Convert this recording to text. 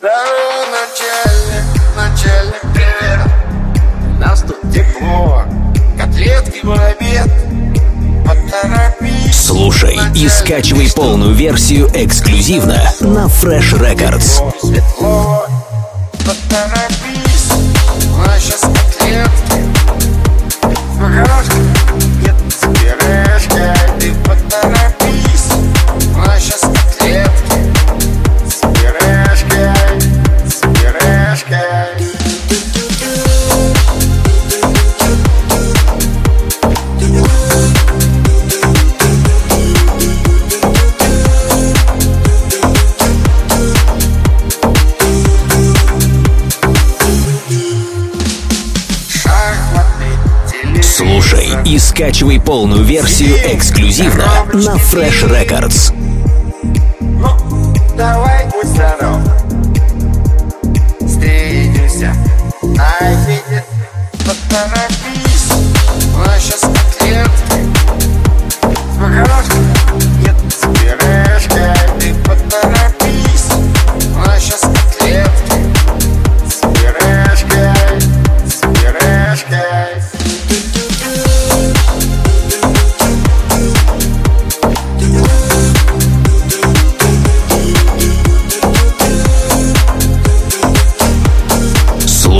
Здорово, начальник, начальник, привет. Нас тут тепло, котлетки в обед. Поторопись Слушай и скачивай полную версию эксклюзивно на Fresh Records. Светло, поторопись Слушай и скачивай полную версию эксклюзивно на Fresh Records. Ну, давай, Встретимся на обеде. Поторопись